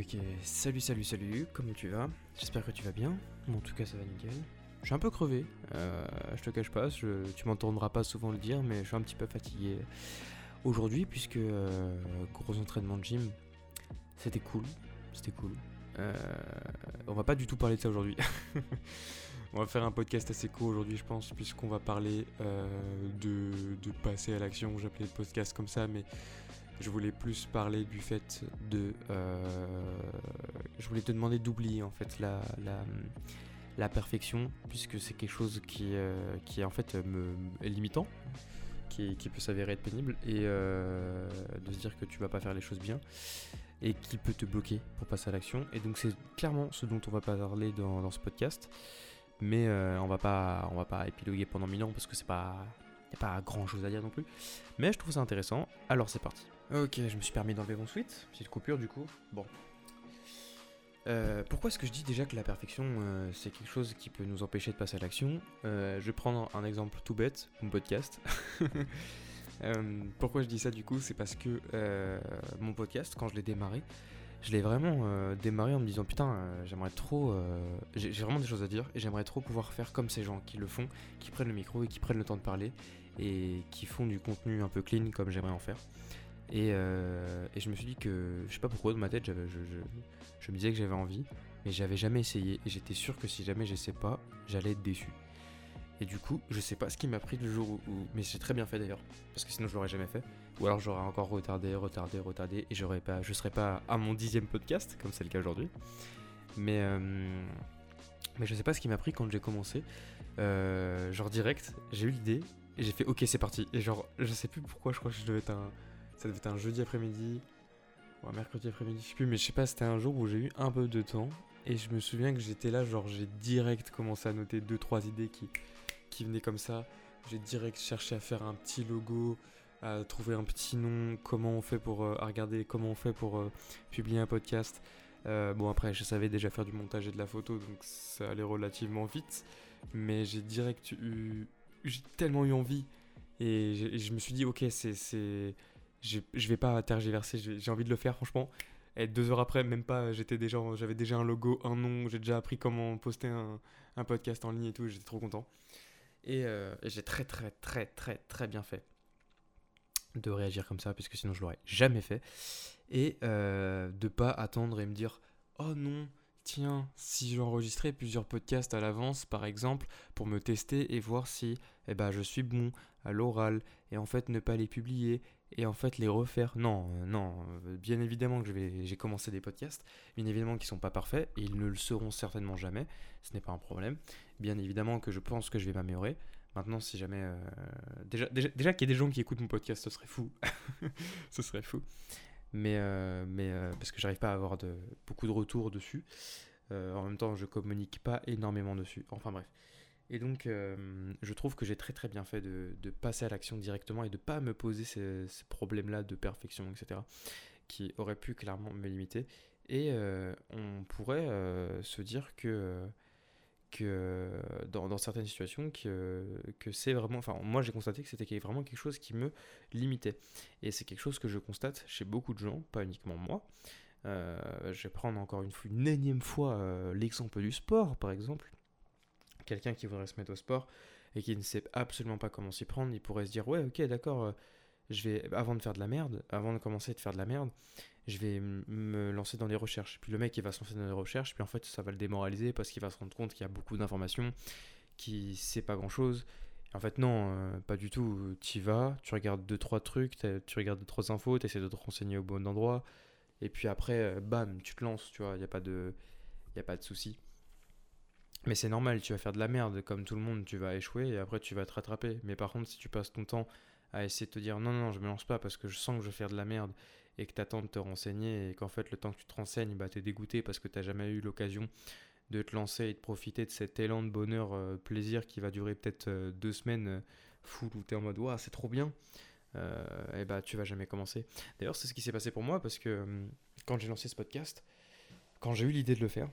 ok, salut, salut, salut, comment tu vas? J'espère que tu vas bien. En tout cas, ça va nickel. Je suis un peu crevé, euh, je te cache pas, je- tu m'entendras pas souvent le dire, mais je suis un petit peu fatigué aujourd'hui, puisque euh, gros entraînement de gym, c'était cool, c'était cool. Euh, on va pas du tout parler de ça aujourd'hui. on va faire un podcast assez court aujourd'hui, je pense, puisqu'on va parler de passer à l'action. J'appelais le podcast comme ça, mais je voulais plus parler du fait de. euh, je voulais te demander d'oublier en fait la, la, la perfection, puisque c'est quelque chose qui, euh, est en fait est limitant, qui, peut s'avérer être pénible, et euh, de se dire que tu vas pas faire les choses bien, et qui peut te bloquer pour passer à l'action. Et donc c'est clairement ce dont on va parler dans, dans ce podcast. Mais on va pas on va pas épiloguer pendant mille ans parce que c'est pas y a pas grand chose à dire non plus. Mais je trouve ça intéressant. Alors c'est parti. Ok, je me suis permis d'enlever mon suite. Petite coupure du coup. Bon. Euh, pourquoi est-ce que je dis déjà que la perfection euh, c'est quelque chose qui peut nous empêcher de passer à l'action? Euh, Je vais prendre un exemple tout bête, mon podcast. Pourquoi je dis ça du coup? C'est parce que mon podcast, quand je l'ai démarré, je l'ai vraiment démarré en me disant putain, j'aimerais trop. j'ai vraiment des choses à dire et j'aimerais trop pouvoir faire comme ces gens qui le font, qui prennent le micro et qui prennent le temps de parler et qui font du contenu un peu clean comme j'aimerais en faire. Et, euh, je me suis dit que, je sais pas pourquoi, dans ma tête, je, je, je me disais que j'avais envie, mais j'avais jamais essayé. Et j'étais sûr que si jamais j'essaie pas, j'allais être déçu. Et du coup, je sais pas ce qui m'a pris le jour où. où- mais j'ai très bien fait d'ailleurs, parce que sinon je l'aurais jamais fait. Ou alors j'aurais encore retardé, retardé, retardé, et j'aurais pas, je serais pas à mon dixième podcast, comme c'est le cas aujourd'hui. Mais, euh, mais je sais pas ce qui m'a pris quand j'ai commencé. Euh, genre direct, j'ai eu l'idée, et j'ai fait ok, c'est parti. Et genre, je sais plus pourquoi, je crois que je devais être un. Ça devait être un jeudi après-midi, ou un mercredi après-midi, je sais plus, mais je sais pas, c'était un jour où j'ai eu un peu de temps. Et je me souviens que j'étais là, genre j'ai direct commencé à noter deux trois idées qui, qui venaient comme ça. J'ai direct cherché à faire un petit logo, à trouver un petit nom, comment on fait pour euh, à regarder comment on fait pour euh, publier un podcast. Euh, bon après je savais déjà faire du montage et de la photo donc ça allait relativement vite, mais j'ai direct eu, j'ai tellement eu envie et, je me suis dit ok c'est je vais pas tergiverser, j'ai envie de le faire franchement. Et deux heures après, même pas, j'étais déjà, j'avais déjà un logo, un nom, j'ai déjà appris comment poster un, podcast en ligne et tout, j'étais trop content. Et, euh, et j'ai très très très très très bien fait de réagir comme ça, puisque sinon je l'aurais jamais fait. Et euh, de pas attendre et me dire oh non, tiens, si j'enregistrais plusieurs podcasts à l'avance, par exemple, pour me tester et voir si eh ben, je suis bon à l'oral, et en fait ne pas les publier, et en fait les refaire. Non, euh, non, euh, bien évidemment que j'ai commencé des podcasts, bien évidemment qu'ils sont pas parfaits, et ils ne le seront certainement jamais, ce n'est pas un problème. Bien évidemment que je pense que je vais m'améliorer. Maintenant, si jamais. euh, déjà, déjà, déjà qu'il y ait des gens qui écoutent mon podcast, ce serait fou. ce serait fou. Mais, euh, mais euh, parce que j'arrive pas à avoir de, beaucoup de retours dessus. Euh, en même temps, je communique pas énormément dessus. Enfin bref. Et donc, je trouve que j'ai très très bien fait de, de passer à l'action directement et de pas me poser ces, ces problèmes-là de perfection, etc. qui auraient pu clairement me limiter. Et on pourrait se dire que, que euh, dans, certaines situations, que, que c'est vraiment. Enfin, moi j'ai constaté que c'était vraiment quelque chose qui me limitait. Et c'est quelque chose que je constate chez beaucoup de gens, pas uniquement moi. Euh, je vais prendre encore une, une énième fois euh, l'exemple du sport, par exemple. Quelqu'un qui voudrait se mettre au sport et qui ne sait absolument pas comment s'y prendre, il pourrait se dire ouais ok d'accord, je vais avant de faire de la merde, avant de commencer de faire de la merde, je vais me lancer dans les recherches. Puis le mec il va se lancer dans les recherches, puis en fait ça va le démoraliser parce qu'il va se rendre compte qu'il y a beaucoup d'informations, qu'il sait pas grand chose. En fait non, euh, pas du tout. Tu vas, tu regardes deux trois trucs, tu regardes deux trois infos, tu essaies de te renseigner au bon endroit, et puis après euh, bam, tu te lances, tu vois, il y a pas de y a pas de souci. Mais c'est normal, tu vas faire de la merde comme tout le monde, tu vas échouer et après tu vas te rattraper. Mais par contre, si tu passes ton temps à essayer de te dire non, non, je me lance pas parce que je sens que je vais faire de la merde et que tu attends de te renseigner et qu'en fait le temps que tu te renseignes, bah, tu es dégoûté parce que tu jamais eu l'occasion de te lancer et de profiter de cet élan de bonheur, euh, plaisir qui va durer peut-être euh, deux semaines euh, full où tu es en mode waouh, c'est trop bien. Euh, et bah tu vas jamais commencer. D'ailleurs, c'est ce qui s'est passé pour moi parce que quand j'ai lancé ce podcast, quand j'ai eu l'idée de le faire,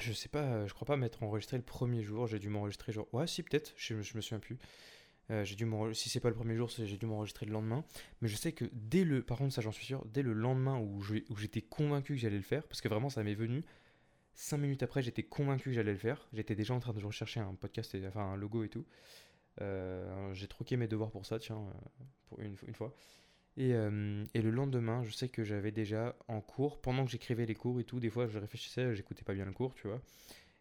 je sais pas, je crois pas m'être enregistré le premier jour. J'ai dû m'enregistrer genre. Ouais, si, peut-être, je, je me souviens plus. Euh, j'ai dû si c'est pas le premier jour, j'ai dû m'enregistrer le lendemain. Mais je sais que dès le, par contre ça j'en suis sûr, dès le lendemain où j'étais convaincu que j'allais le faire, parce que vraiment ça m'est venu, cinq minutes après j'étais convaincu que j'allais le faire. J'étais déjà en train de rechercher un podcast, enfin un logo et tout. Euh, j'ai troqué mes devoirs pour ça, tiens, euh, pour une, fois. Et, et, le lendemain, je sais que j'avais déjà en cours, pendant que j'écrivais les cours et tout, des fois je réfléchissais, j'écoutais pas bien le cours, tu vois.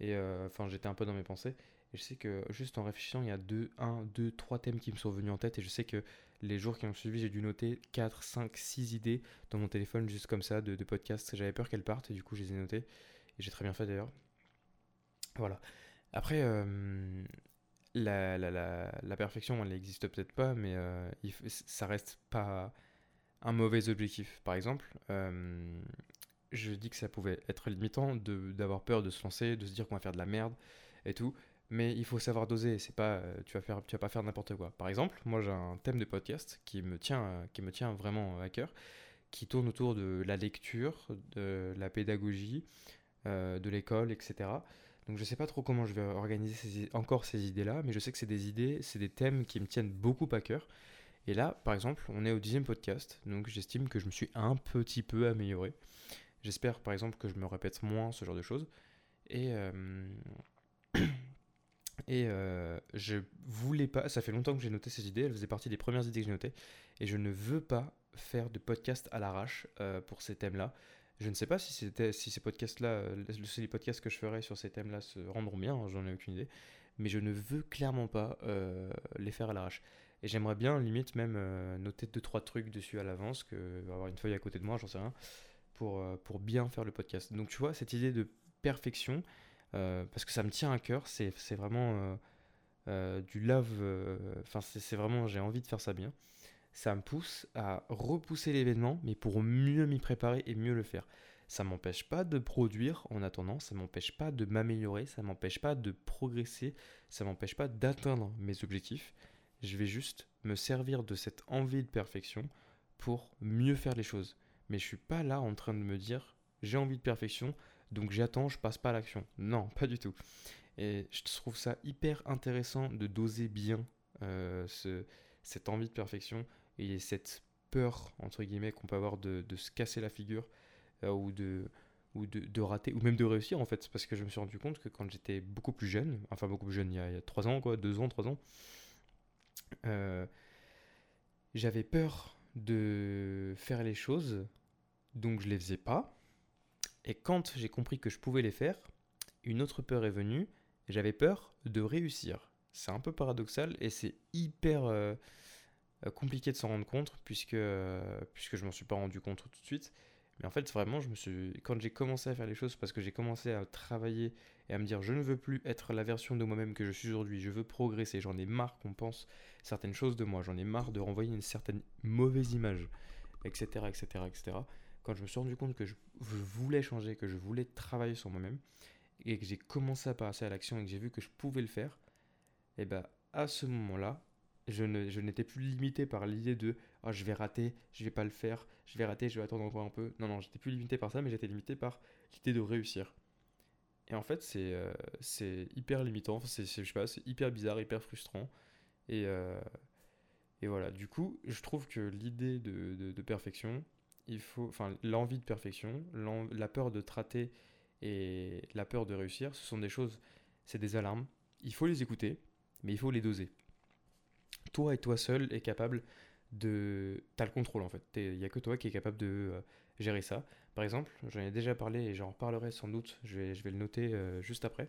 Et enfin, j'étais un peu dans mes pensées. Et je sais que juste en réfléchissant, il y a deux, un, deux, trois thèmes qui me sont venus en tête. Et je sais que les jours qui ont suivi, j'ai dû noter 4, 5, 6 idées dans mon téléphone, juste comme ça, de, de podcasts. J'avais peur qu'elles partent et du coup, je les ai notées. Et j'ai très bien fait d'ailleurs. Voilà. Après, euh, la, la, la, la, perfection, elle n'existe peut-être pas, mais euh, il, ça reste pas un mauvais objectif. Par exemple, euh, je dis que ça pouvait être limitant d'avoir peur de se lancer, de se dire qu'on va faire de la merde et tout mais il faut savoir doser. C'est pas, euh, tu vas faire, tu vas pas faire n'importe quoi. Par exemple, moi j'ai un thème de podcast qui me tient, euh, qui me tient vraiment à cœur, qui tourne autour de la lecture, de la pédagogie, euh, de l'école, etc. Donc je sais pas trop comment je vais organiser encore ces idées-là, mais je sais que c'est des idées, c'est des thèmes qui me tiennent beaucoup à cœur. Et là, par exemple, on est au dixième podcast, donc j'estime que je me suis un petit peu amélioré. J'espère, par exemple, que je me répète moins ce genre de choses. Et Et euh, je voulais pas, ça fait longtemps que j'ai noté ces idées, elles faisaient partie des premières idées que j'ai notées, et je ne veux pas faire de podcast à l'arrache euh, pour ces thèmes-là. Je ne sais pas si, ces podcasts-là, euh, les podcasts que je ferai sur ces thèmes-là se rendront bien, hein, j'en ai aucune idée, mais je ne veux clairement pas les faire à l'arrache. Et j'aimerais bien, limite, même noter 2-3 trucs dessus à l'avance, que avoir une feuille à côté de moi, j'en sais rien, pour, pour bien faire le podcast. Donc tu vois, cette idée de perfection, euh, parce que ça me tient à cœur. C'est vraiment euh, euh, du love. Enfin, c'est vraiment, j'ai envie de faire ça bien. Ça me pousse à repousser l'événement, mais pour mieux m'y préparer et mieux le faire. Ça m'empêche pas de produire en attendant, ça m'empêche pas de m'améliorer, ça m'empêche pas de progresser, ça m'empêche pas d'atteindre mes objectifs. Je vais juste me servir de cette envie de perfection pour mieux faire les choses. Mais je suis pas là en train de me dire j'ai envie de perfection, donc j'attends, je passe pas à l'action. Non, pas du tout. Et je trouve ça hyper intéressant de doser bien euh, ce, cette envie de perfection et cette peur, entre guillemets, qu'on peut avoir de, se casser la figure euh, ou, de, ou de, rater, ou même de réussir en fait. Parce que je me suis rendu compte que quand j'étais beaucoup plus jeune, enfin beaucoup plus jeune, il y a, 3 ans, quoi, 2 ans, 3 ans, euh, j'avais peur de faire les choses, donc je les faisais pas. Et quand j'ai compris que je pouvais les faire, une autre peur est venue. J'avais peur de réussir. C'est un peu paradoxal et c'est hyper euh, euh, compliqué de s'en rendre compte puisque, euh, puisque je m'en suis pas rendu compte tout de suite. Mais en fait, vraiment, je me suis... quand j'ai commencé à faire les choses, parce que j'ai commencé à travailler et à me dire je ne veux plus être la version de moi-même que je suis aujourd'hui, je veux progresser, j'en ai marre qu'on pense certaines choses de moi, j'en ai marre de renvoyer une certaine mauvaise image, etc., etc., etc quand je me suis rendu compte que je, voulais changer, que je voulais travailler sur moi-même, et que j'ai commencé à passer à l'action et que j'ai vu que je pouvais le faire, et bien à ce moment-là, je, n'étais plus limité par l'idée de oh, je vais rater, je vais pas le faire, je vais rater, je vais attendre encore un peu. Non, non, j'étais plus limité par ça, mais j'étais limité par l'idée de réussir. Et en fait, c'est euh, hyper limitant, c'est je sais pas, c'est hyper bizarre, hyper frustrant. Et, euh, et voilà, du coup, je trouve que l'idée de, de, perfection, il faut, enfin, l'envie de perfection, la peur de trater et la peur de réussir, ce sont des choses, c'est des alarmes. Il faut les écouter, mais il faut les doser. Toi et toi seul est capable de, t'as le contrôle en fait. Il n'y a que toi qui est capable de euh, gérer ça. Par exemple, j'en ai déjà parlé et j'en reparlerai sans doute. Je vais, je vais le noter euh, juste après.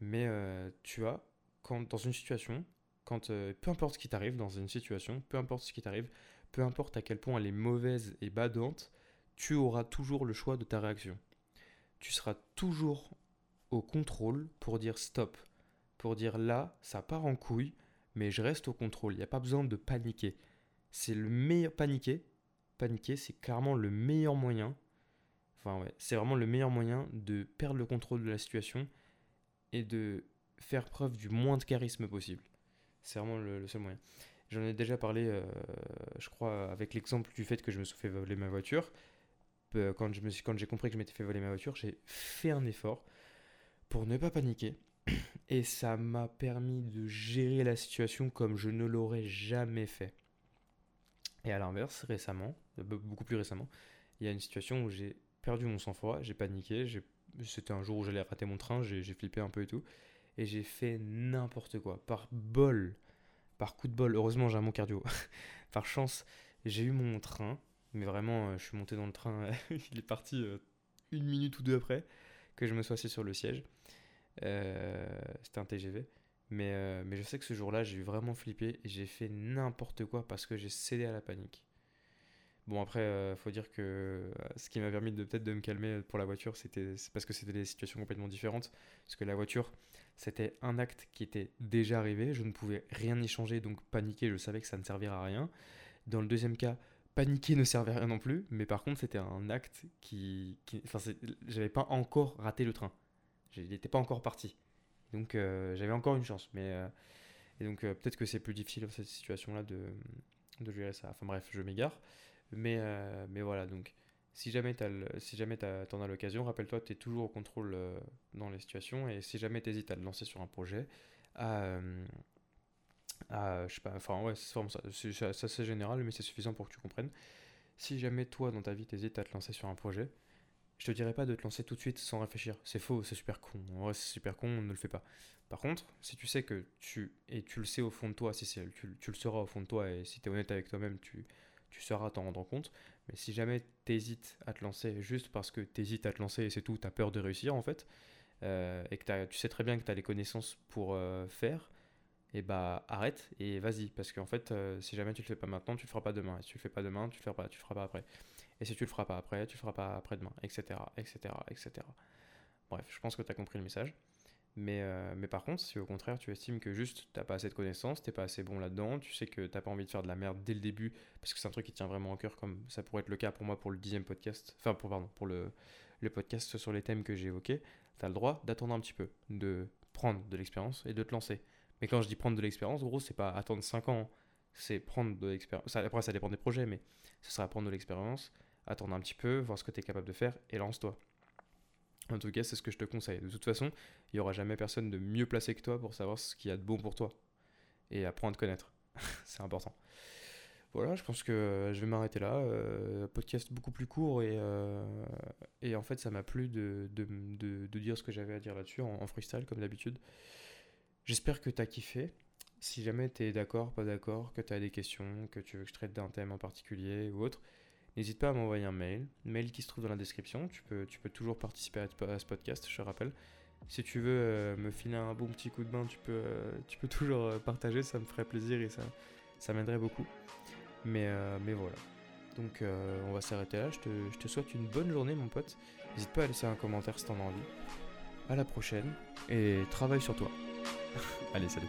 Mais euh, tu as, quand dans une situation, quand peu importe ce qui t'arrive dans une situation, peu importe ce qui t'arrive, peu importe à quel point elle est mauvaise et badante, tu auras toujours le choix de ta réaction. Tu seras toujours au contrôle pour dire stop, pour dire là, ça part en couille, mais je reste au contrôle. Il n'y a pas besoin de paniquer. C'est le meilleur paniquer. Paniquer, c'est clairement le meilleur moyen. Enfin ouais, c'est vraiment le meilleur moyen de perdre le contrôle de la situation et de faire preuve du moins de charisme possible. C'est vraiment le seul moyen. J'en ai déjà parlé, euh, je crois, avec l'exemple du fait que je me suis fait voler ma voiture. Quand, j'ai compris que je m'étais fait voler ma voiture, j'ai fait un effort pour ne pas paniquer, Et ça m'a permis de gérer la situation comme je ne l'aurais jamais fait. Et à l'inverse, récemment, euh, beaucoup plus récemment, il y a une situation où j'ai perdu mon sang-froid, j'ai paniqué, c'était un jour où j'allais rater mon train, j'ai flippé un peu et tout, et j'ai fait n'importe quoi, par bol, par coup de bol, heureusement j'ai un bon cardio, par chance, j'ai eu mon train, mais vraiment, euh, je suis monté dans le train, il est parti euh, une minute ou deux après que je me sois assis sur le siège. c'était un TGV. Mais, mais je sais que ce jour-là, j'ai vraiment flippé j'ai fait n'importe quoi parce que j'ai cédé à la panique. Bon, après, euh, faut dire que euh, ce qui m'a permis de peut-être de me calmer pour la voiture, c'était parce que c'était des situations complètement différentes. Parce que la voiture, c'était un acte qui était déjà arrivé, je ne pouvais rien y changer, donc paniquer, je savais que ça ne servirait à rien. Dans le deuxième cas, paniquer ne servait à rien non plus, mais par contre, c'était un acte qui. qui enfin, j'avais pas encore raté le train. Il n'était pas encore parti. Donc, euh, j'avais encore une chance. Mais, et donc, peut-être que c'est plus difficile dans cette situation-là de, de gérer ça. Enfin, bref, je m'égare. Mais, euh, mais voilà, donc si jamais tu si jamais en as l'occasion, rappelle-toi, tu es toujours au contrôle euh, dans les situations et si jamais tu hésites à te lancer sur un projet, à, euh, je sais pas, enfin ouais, c'est ça, c'est général, mais c'est suffisant pour que tu comprennes. Si jamais toi dans ta vie t'hésites à te lancer sur un projet, je te dirais pas de te lancer tout de suite sans réfléchir. C'est faux, c'est super con. En c'est super con, ne le fais pas. Par contre, si tu sais que tu, et tu le sais au fond de toi, si tu, tu le sauras au fond de toi, et si tu es honnête avec toi-même, tu, tu sauras t'en rendre compte. Mais si jamais tu hésites à te lancer juste parce que tu hésites à te lancer et c'est tout, tu as peur de réussir en fait, euh, et que tu sais très bien que tu as les connaissances pour euh, faire, et bah arrête et vas-y. Parce qu'en fait, euh, si jamais tu le fais pas maintenant, tu le feras pas demain. Et si tu le fais pas demain, tu le feras pas, tu le feras pas après. Et si tu le feras pas après, tu le feras pas après-demain, etc., etc., etc. Bref, je pense que tu as compris le message. Mais, euh, mais par contre, si au contraire tu estimes que juste t'as pas assez de connaissances, t'es pas assez bon là-dedans, tu sais que t'as pas envie de faire de la merde dès le début, parce que c'est un truc qui tient vraiment au cœur, comme ça pourrait être le cas pour moi pour le dixième podcast, enfin pour, pardon, pour le, le podcast sur les thèmes que j'ai évoqués, t'as le droit d'attendre un petit peu, de prendre de l'expérience et de te lancer. Mais quand je dis prendre de l'expérience, gros, c'est pas attendre 5 ans, c'est prendre de l'expérience. Après, ça dépend des projets, mais ce sera prendre de l'expérience, attendre un petit peu, voir ce que tu es capable de faire et lance-toi. En tout cas, c'est ce que je te conseille. De toute façon, il n'y aura jamais personne de mieux placé que toi pour savoir ce qu'il y a de bon pour toi. Et apprendre à te connaître. c'est important. Voilà, je pense que je vais m'arrêter là. Euh, podcast beaucoup plus court et, euh, et en fait, ça m'a plu de, de, dire ce que j'avais à dire là-dessus en, en, freestyle, comme d'habitude. J'espère que tu as kiffé. Si jamais tu es d'accord, pas d'accord, que tu as des questions, que tu veux que je traite d'un thème en particulier ou autre, N'hésite pas à m'envoyer un mail, mail qui se trouve dans la description. Tu peux, tu peux toujours participer à, ce podcast, je te rappelle. Si tu veux euh, me filer un bon petit coup de main, tu peux, euh, tu peux toujours euh, partager, ça me ferait plaisir et ça, ça m'aiderait beaucoup. Mais, mais voilà. Donc on va s'arrêter là. Je te, je te souhaite une bonne journée, mon pote. N'hésite pas à laisser un commentaire si t'en as envie. À la prochaine et travaille sur toi. Allez, salut.